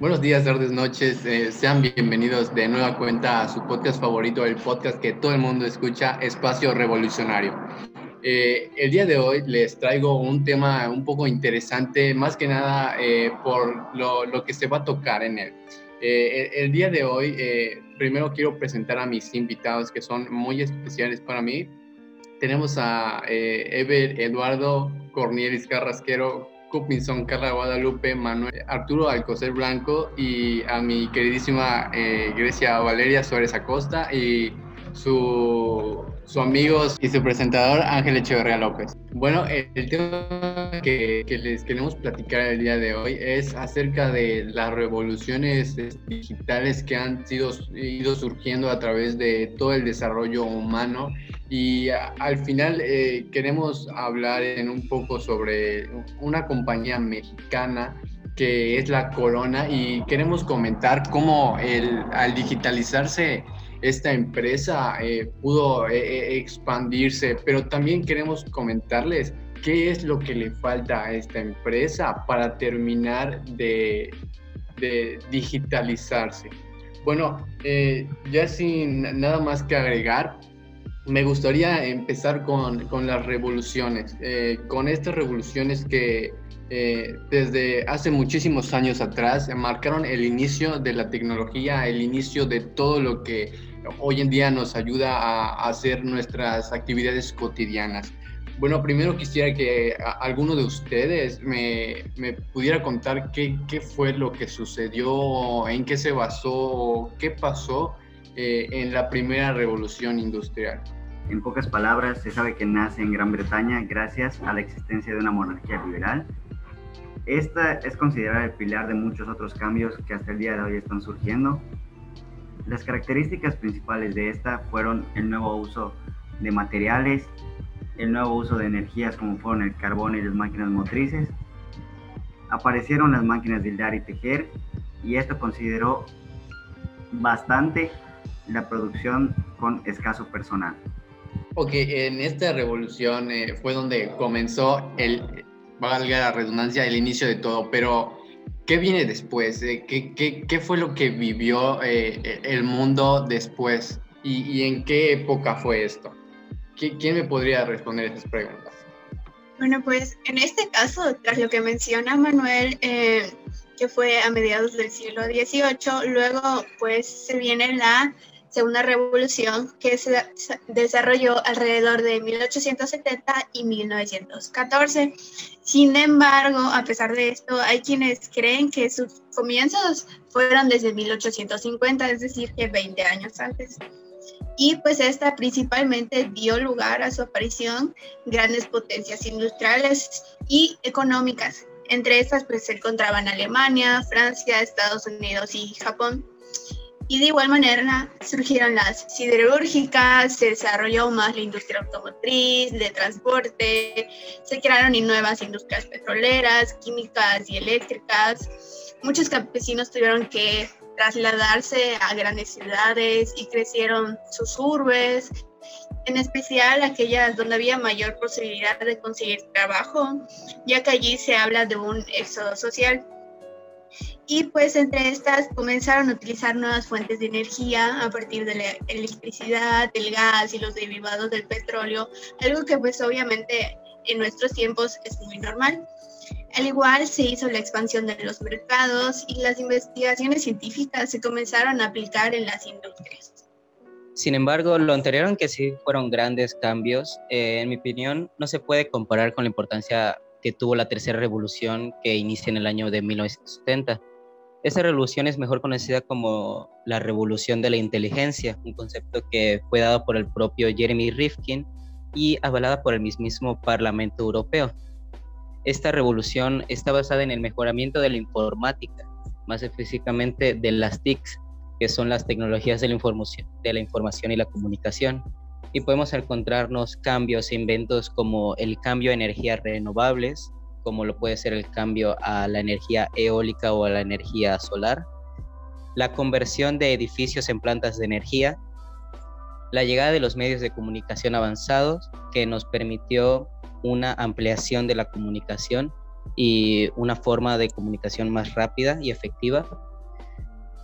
Buenos días, tardes, noches. Eh, sean bienvenidos de nueva cuenta a su podcast favorito, el podcast que todo el mundo escucha, Espacio Revolucionario. Eh, el día de hoy les traigo un tema un poco interesante, más que nada eh, por lo, lo, que se va a tocar en él. El, el, día de hoy, primero quiero presentar a mis invitados que son muy especiales para mí. Tenemos a Ever Eduardo Cornielis Carrasquero, Cupinson, Carla Guadalupe, Manuel, Arturo Alcocer Blanco y a mi queridísima eh, Grecia Valeria Suárez Acosta y su, su amigo y su presentador Ángel Echeverría López. Bueno, el, tema que, que, les queremos platicar el día de hoy es acerca de las revoluciones digitales que han sido, ido surgiendo a través de todo el desarrollo humano y al final eh, queremos hablar en un poco sobre una compañía mexicana que es la Corona y queremos comentar cómo el, al digitalizarse esta empresa eh, pudo eh, expandirse, pero también queremos comentarles qué es lo que le falta a esta empresa para terminar de, de digitalizarse. Bueno, ya sin nada más que agregar, me gustaría empezar con, con las revoluciones, eh, con estas revoluciones que eh, desde hace muchísimos años atrás marcaron el inicio de la tecnología, el inicio de todo lo que hoy en día nos ayuda a, hacer nuestras actividades cotidianas. Bueno, primero quisiera que alguno de ustedes me, me pudiera contar qué, qué, fue lo que sucedió, en qué se basó, qué pasó eh, en la primera revolución industrial. En pocas palabras, se sabe que nace en Gran Bretaña gracias a la existencia de una monarquía liberal. Esta es considerada el pilar de muchos otros cambios que hasta el día de hoy están surgiendo. Las características principales de esta fueron el nuevo uso de materiales, el nuevo uso de energías como fueron el carbón y las máquinas motrices. Aparecieron las máquinas de hildar y tejer y esto consideró bastante la producción con escaso personal. Ok, en esta revolución eh, fue donde comenzó el, valga la redundancia, el inicio de todo, pero ¿qué viene después? Eh, ¿Qué, qué, qué fue lo que vivió eh, el mundo después? ¿Y, ¿Y, en qué época fue esto? ¿Quién me podría responder esas preguntas? Bueno, pues en este caso, tras lo que menciona Manuel, que fue a mediados del siglo XVIII, luego pues se viene la segunda revolución que se desarrolló alrededor de 1870 y 1914. Sin embargo, a pesar de esto, hay quienes creen que sus comienzos fueron desde 1850, es decir, que 20 años antes. Y pues esta principalmente dio lugar a su aparición grandes potencias industriales y económicas. Entre estas pues se encontraban Alemania, Francia, Estados Unidos y Japón. Y de igual manera surgieron las siderúrgicas, se desarrolló más la industria automotriz, de transporte, se crearon nuevas industrias petroleras, químicas y eléctricas. Muchos campesinos tuvieron que trasladarse a grandes ciudades y crecieron sus urbes, en especial aquellas donde había mayor posibilidad de conseguir trabajo, ya que allí se habla de un éxodo social. Y pues entre estas comenzaron a utilizar nuevas fuentes de energía a partir de la electricidad, el gas y los derivados del petróleo, algo que pues obviamente en nuestros tiempos es muy normal. Al igual se hizo la expansión de los mercados y las investigaciones científicas se comenzaron a aplicar en las industrias. Sin embargo, lo anterior, aunque sí fueron grandes cambios, eh, en mi opinión, no se puede comparar con la importancia que tuvo la tercera revolución que inicia en el año de 1970 esta revolución es mejor conocida como la revolución de la inteligencia, un concepto que fue dado por el propio Jeremy Rifkin y avalada por el mismísimo Parlamento Europeo. Esta revolución está basada en el mejoramiento de la informática, más específicamente de las TICs, que son las tecnologías de la información y la comunicación. Y podemos encontrarnos cambios e inventos como el cambio a energías renovables, como lo puede ser el cambio a la energía eólica o a la energía solar, la conversión de edificios en plantas de energía, la llegada de los medios de comunicación avanzados que nos permitió una ampliación de la comunicación y una forma de comunicación más rápida y efectiva.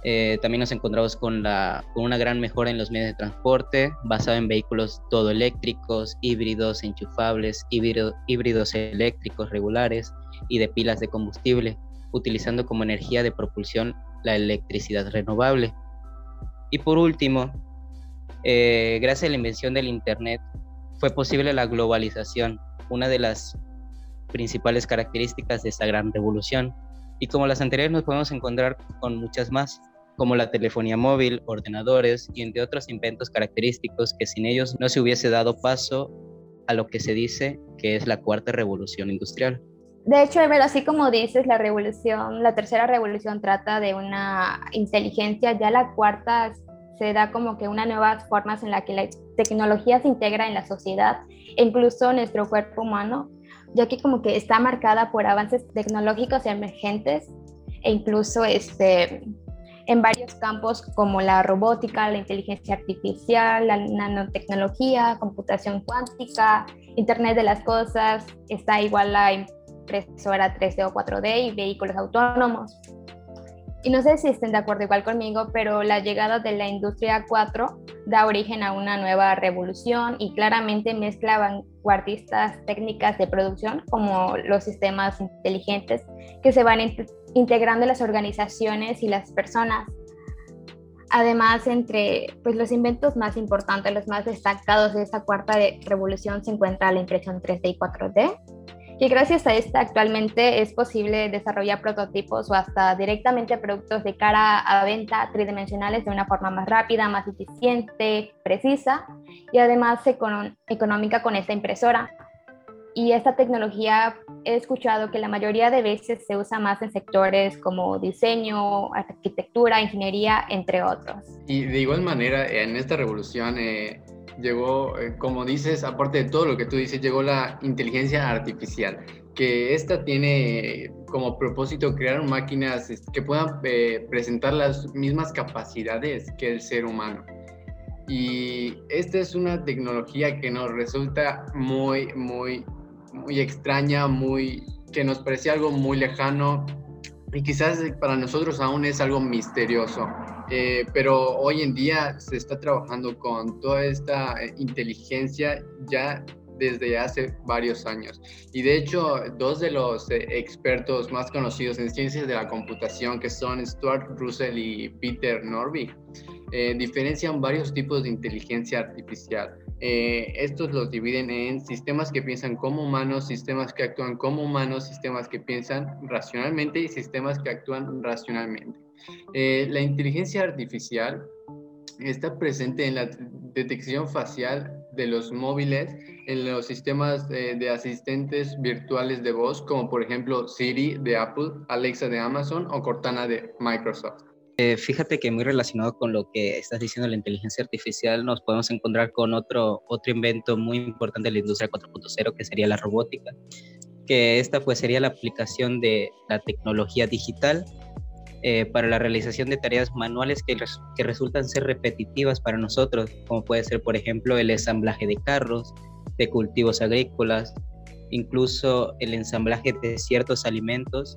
Eh, también nos encontramos con, la, con una gran mejora en los medios de transporte, basado en vehículos todo eléctricos, híbridos, enchufables, híbridos eléctricos regulares y de pilas de combustible, utilizando como energía de propulsión la electricidad renovable. Y por último, eh, gracias a la invención del Internet, fue posible la globalización, una de las principales características de esta gran revolución. Y como las anteriores nos podemos encontrar con muchas más, como la telefonía móvil, ordenadores y entre otros inventos característicos que sin ellos no se hubiese dado paso a lo que se dice que es la cuarta revolución industrial. De hecho, así como dices, la revolución, la tercera revolución trata de una inteligencia, ya la cuarta se da como que una nuevas formas en la que la tecnología se integra en la sociedad e incluso nuestro cuerpo humano, ya que como que está marcada por avances tecnológicos emergentes e incluso este, en varios campos como la robótica, la inteligencia artificial, la nanotecnología, computación cuántica, Internet de las Cosas, está igual la impresora 3D o 4D y vehículos autónomos. Y no sé si estén de acuerdo igual conmigo, pero la llegada de la industria 4 da origen a una nueva revolución y claramente mezcla vanguardistas técnicas de producción como los sistemas inteligentes que se van integrando las organizaciones y las personas. Además, entre pues, los inventos más importantes, los más destacados de esta cuarta revolución se encuentra la impresión 3D y 4D, y gracias a esta actualmente es posible desarrollar prototipos o hasta directamente productos de cara a venta tridimensionales de una forma más rápida, más eficiente, precisa y además económica con esta impresora. Y esta tecnología he escuchado que la mayoría de veces se usa más en sectores como diseño, arquitectura, ingeniería, entre otros. Y de igual manera, en esta revolución, eh, llegó, eh, como dices, aparte de todo lo que tú dices, llegó la inteligencia artificial, que esta tiene como propósito crear máquinas que puedan eh, presentar las mismas capacidades que el ser humano. Y esta es una tecnología que nos resulta muy, muy, muy extraña, muy, que nos parece algo muy lejano y quizás para nosotros aún es algo misterioso. Eh, pero hoy en día se está trabajando con toda esta eh, inteligencia ya desde hace varios años. Y de hecho, dos de los eh, expertos más conocidos en ciencias de la computación, que son Stuart Russell y Peter Norvig, diferencian varios tipos de inteligencia artificial. Estos los dividen en sistemas que piensan como humanos, sistemas que actúan como humanos, sistemas que piensan racionalmente y sistemas que actúan racionalmente. Eh, la inteligencia artificial está presente en la detección facial de los móviles, en los sistemas de asistentes virtuales de voz, como por ejemplo Siri de Apple, Alexa de Amazon o Cortana de Microsoft. Eh, fíjate que muy relacionado con lo que estás diciendo la inteligencia artificial, nos podemos encontrar con otro, otro invento muy importante de la industria 4.0, que sería la robótica, que esta pues sería la aplicación de la tecnología digital eh, para la realización de tareas manuales que, que resultan ser repetitivas para nosotros, como puede ser, por ejemplo, el ensamblaje de carros, de cultivos agrícolas, incluso el ensamblaje de ciertos alimentos.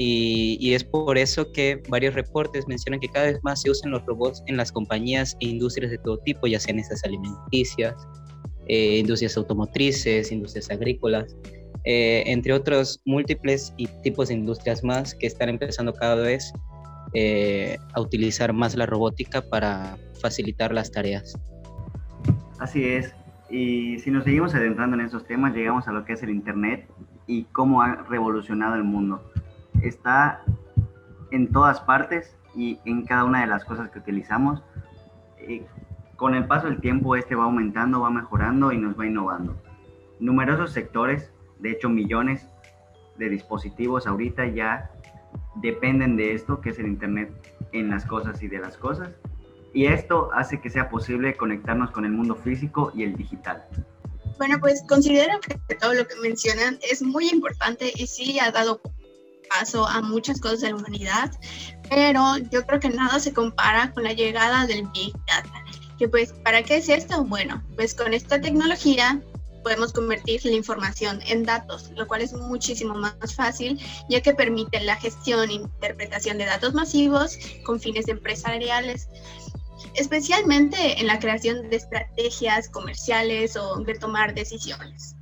Y, y, es por eso que varios reportes mencionan que cada vez más se usan los robots en las compañías e industrias de todo tipo, ya sean esas alimenticias, eh, industrias automotrices, industrias agrícolas. Eh, entre otros múltiples y tipos de industrias más que están empezando cada vez eh, a utilizar más la robótica para facilitar las tareas. Así es. Y si nos seguimos adentrando en esos temas, llegamos a lo que es el Internet y cómo ha revolucionado el mundo. Está en todas partes y en cada una de las cosas que utilizamos. Eh, con el paso del tiempo, este va aumentando, va mejorando y nos va innovando. Numerosos sectores de hecho, millones de dispositivos ahorita ya dependen de esto, que es el Internet en las cosas y de las cosas. Y esto hace que sea posible conectarnos con el mundo físico y el digital. Bueno, pues considero que todo lo que mencionan es muy importante y sí ha dado paso a muchas cosas de la humanidad, pero yo creo que nada se compara con la llegada del Big Data. Que pues, ¿para qué es esto? Bueno, pues con esta tecnología podemos convertir la información en datos, lo cual es muchísimo más fácil, ya que permite la gestión e interpretación de datos masivos con fines empresariales, especialmente en la creación de estrategias comerciales o de tomar decisiones.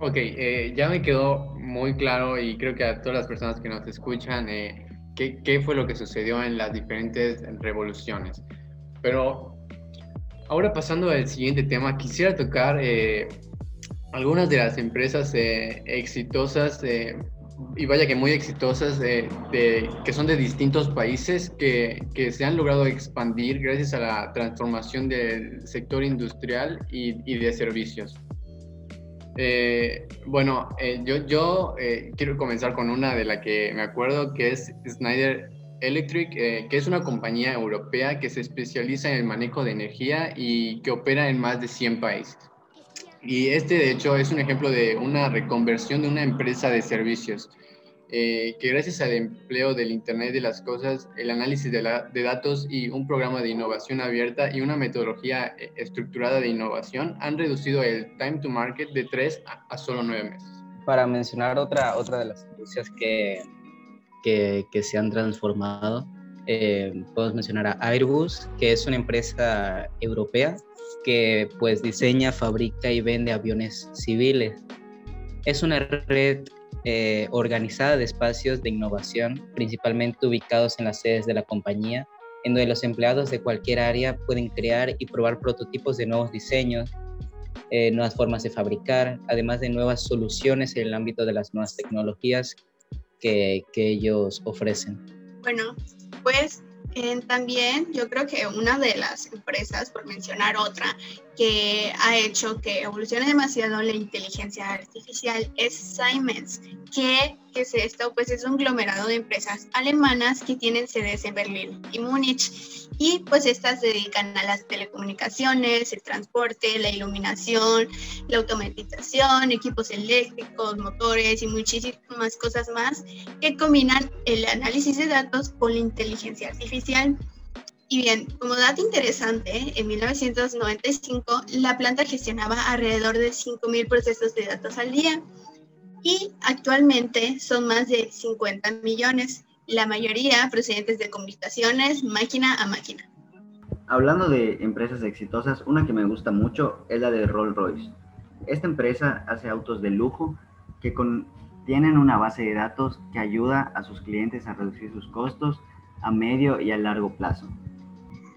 Ok, eh, ya me quedó muy claro y creo que a todas las personas que nos escuchan, eh, qué, fue lo que sucedió en las diferentes revoluciones. Pero ahora pasando al siguiente tema, quisiera tocar eh, algunas de las empresas exitosas, y vaya que muy exitosas, que son de distintos países, que, se han logrado expandir gracias a la transformación del sector industrial y de servicios. Bueno, yo, yo quiero comenzar con una de la que me acuerdo, que es Snyder Electric, que es una compañía europea que se especializa en el manejo de energía y que opera en más de 100 países. Y este, de hecho, es un ejemplo de una reconversión de una empresa de servicios, eh, que gracias al empleo del Internet de las Cosas, el análisis de, de, datos y un programa de innovación abierta y una metodología eh, estructurada de innovación han reducido el time to market de 3 a, a solo 9 meses. Para mencionar otra, otra de las industrias que, que, que se han transformado, eh, podemos mencionar a Airbus, que es una empresa europea que pues diseña, fabrica y vende aviones civiles. Es una red eh, organizada de espacios de innovación, principalmente ubicados en las sedes de la compañía, en donde los empleados de cualquier área pueden crear y probar prototipos de nuevos diseños, eh, nuevas formas de fabricar, además de nuevas soluciones en el ámbito de las nuevas tecnologías que, que ellos ofrecen. Bueno, pues también yo creo que una de las empresas, por mencionar otra, que ha hecho que evolucione demasiado la inteligencia artificial es Siemens. ¿Qué, es esto? Pues es un conglomerado de empresas alemanas que tienen sedes en Berlín y Múnich. Y pues estas se dedican a las telecomunicaciones, el transporte, la iluminación, la automatización, equipos eléctricos, motores y muchísimas cosas más que combinan el análisis de datos con la inteligencia artificial. Y bien, como dato interesante, en 1995 la planta gestionaba alrededor de 5.000 procesos de datos al día y actualmente son más de 50 millones, la mayoría procedentes de comunicaciones máquina a máquina. Hablando de empresas exitosas, una que me gusta mucho es la de Rolls Royce. Esta empresa hace autos de lujo que tienen una base de datos que ayuda a sus clientes a reducir sus costos a medio y a largo plazo.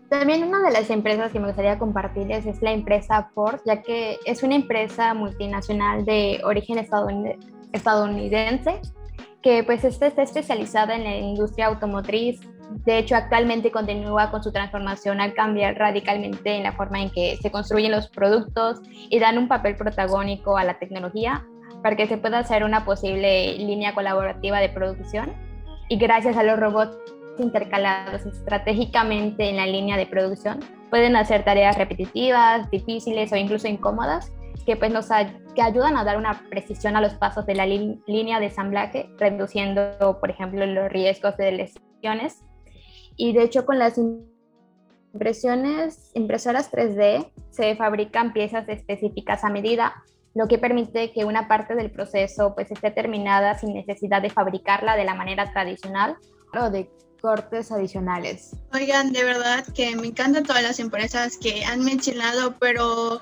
También una de las empresas que me gustaría compartirles es la empresa Ford, ya que es una empresa multinacional de origen estadounidense que pues está especializada en la industria automotriz. De hecho, actualmente continúa con su transformación al cambiar radicalmente en la forma en que se construyen los productos y dan un papel protagónico a la tecnología para que se pueda hacer una posible línea colaborativa de producción. Y gracias a los robots intercalados estratégicamente en la línea de producción pueden hacer tareas repetitivas, difíciles o incluso incómodas que pues nos que ayudan a dar una precisión a los pasos de la línea de ensamblaje, reduciendo, por ejemplo, los riesgos de lesiones. Y de hecho, con las impresiones, impresoras 3D se fabrican piezas específicas a medida, lo que permite que una parte del proceso pues esté terminada sin necesidad de fabricarla de la manera tradicional o de cortes adicionales. Oigan, de verdad que me encantan todas las empresas que han mencionado, pero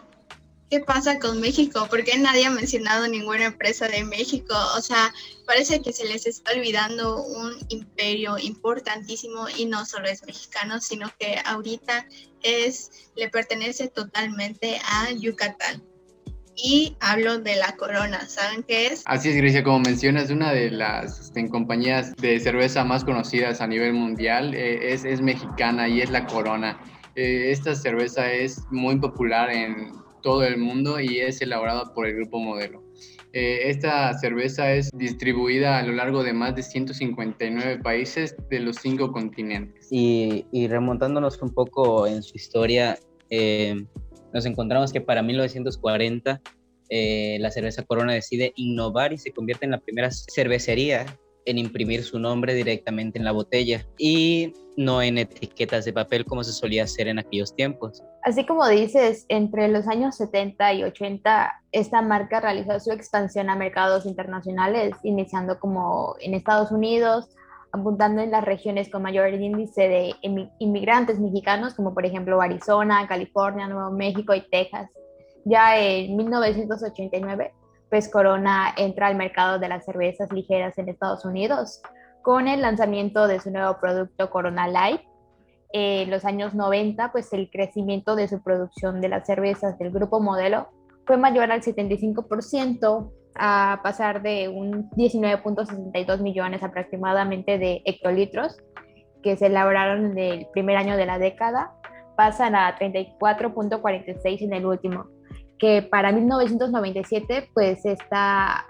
¿qué pasa con México? ¿Por qué nadie ha mencionado ninguna empresa de México? O sea, parece que se les está olvidando un imperio importantísimo y no solo es mexicano, sino que ahorita es, le pertenece totalmente a Yucatán y hablo de la Corona. ¿Saben qué es? Así es, Grecia, como mencionas, una de las este, compañías de cerveza más conocidas a nivel mundial eh, es, es, mexicana y es la Corona. Eh, esta cerveza es muy popular en todo el mundo y es elaborada por el Grupo Modelo. Eh, esta cerveza es distribuida a lo largo de más de 159 países de los cinco continentes. Y, y remontándonos un poco en su historia, nos encontramos que para 1940 eh, la cerveza Corona decide innovar y se convierte en la primera cervecería en imprimir su nombre directamente en la botella y no en etiquetas de papel como se solía hacer en aquellos tiempos. Así como dices, entre los años 70 y 80, esta marca realizó su expansión a mercados internacionales, iniciando como en Estados Unidos, apuntando en las regiones con mayor índice de inmigrantes mexicanos, como por ejemplo Arizona, California, Nuevo México y Texas. Ya en 1989, pues Corona entra al mercado de las cervezas ligeras en Estados Unidos con el lanzamiento de su nuevo producto Corona Light. En los años 90, pues el crecimiento de su producción de las cervezas del grupo modelo fue mayor al 75%, a pasar de un 19.62 millones aproximadamente de hectolitros que se elaboraron en el primer año de la década, pasan a 34.46 en el último, que para 1997 pues esta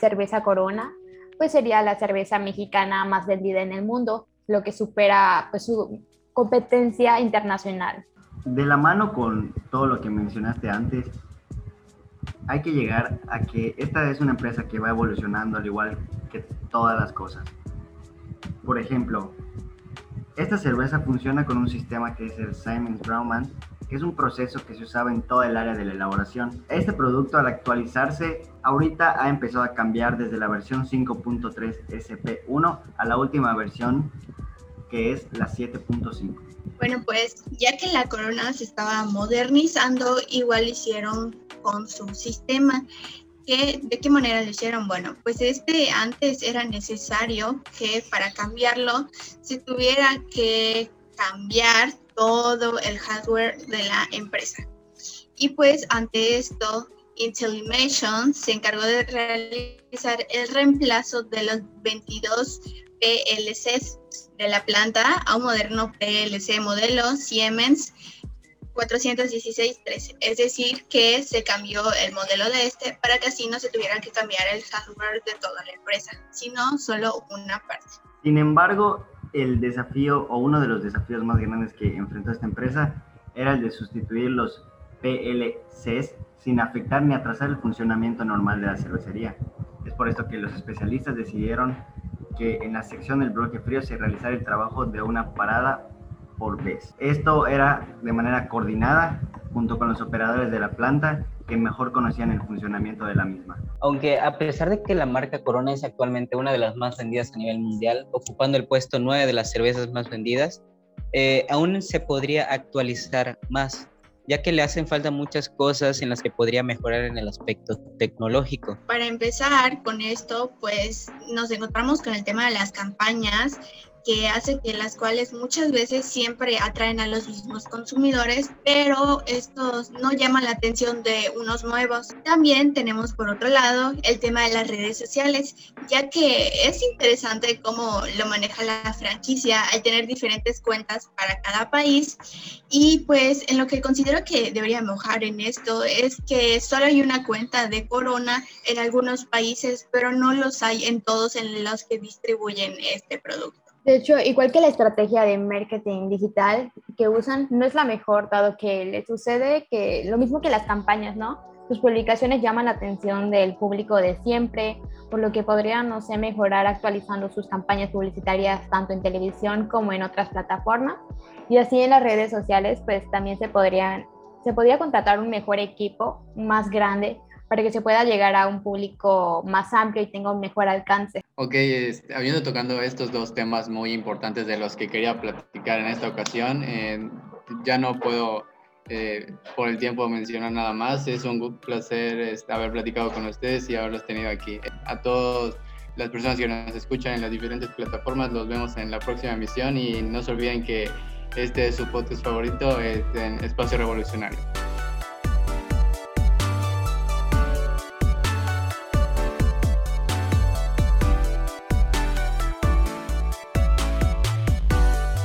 cerveza Corona pues sería la cerveza mexicana más vendida en el mundo, lo que supera pues su competencia internacional. De la mano con todo lo que mencionaste antes, hay que llegar a que esta es una empresa que va evolucionando al igual que todas las cosas. Por ejemplo, esta cerveza funciona con un sistema que es el Simons Brauman, que es un proceso que se usaba en toda el área de la elaboración. Este producto al actualizarse ahorita ha empezado a cambiar desde la versión 5.3 SP1 a la última versión que es la 7.5. Bueno, pues ya que la corona se estaba modernizando, igual hicieron con su sistema. ¿De qué manera lo hicieron? Bueno, pues este antes era necesario que para cambiarlo se tuviera que cambiar todo el hardware de la empresa. Y pues ante esto, Intellimation se encargó de realizar el reemplazo de los 22 PLCs de la planta a un moderno PLC modelo Siemens 416.13, es decir, que se cambió el modelo de este para que así no se tuviera que cambiar el hardware de toda la empresa, sino solo una parte. Sin embargo, el desafío o uno de los desafíos más grandes que enfrentó esta empresa era el de sustituir los PLCs sin afectar ni atrasar el funcionamiento normal de la cervecería. Es por esto que los especialistas decidieron que en la sección del bloque frío se realizara el trabajo de una parada por vez. Esto era de manera coordinada junto con los operadores de la planta que mejor conocían el funcionamiento de la misma. Aunque a pesar de que la marca Corona es actualmente una de las más vendidas a nivel mundial, ocupando el puesto 9 de las cervezas más vendidas, eh, aún se podría actualizar más, ya que le hacen falta muchas cosas en las que podría mejorar en el aspecto tecnológico. Para empezar con esto, pues nos encontramos con el tema de las campañas que hace que las cuales muchas veces siempre atraen a los mismos consumidores, pero estos no llaman la atención de unos nuevos. También tenemos por otro lado el tema de las redes sociales, ya que es interesante cómo lo maneja la franquicia al tener diferentes cuentas para cada país y pues en lo que considero que debería mejorar en esto es que solo hay una cuenta de Corona en algunos países, pero no los hay en todos en los que distribuyen este producto. De hecho, igual que la estrategia de marketing digital que usan, no es la mejor, dado que le sucede que lo mismo que las campañas, ¿no? Sus publicaciones llaman la atención del público de siempre, por lo que podrían, no sé, mejorar actualizando sus campañas publicitarias tanto en televisión como en otras plataformas. Y así en las redes sociales, pues también se se podría contratar un mejor equipo, más grande, para que se pueda llegar a un público más amplio y tenga un mejor alcance. Ok, habiendo tocando estos dos temas muy importantes de los que quería platicar en esta ocasión, eh, ya no puedo eh, por el tiempo mencionar nada más. Es un placer este, haber platicado con ustedes y haberlos tenido aquí. A todas las personas que nos escuchan en las diferentes plataformas, los vemos en la próxima emisión y no se olviden que este es su podcast favorito, este, en Espacio Revolucionario.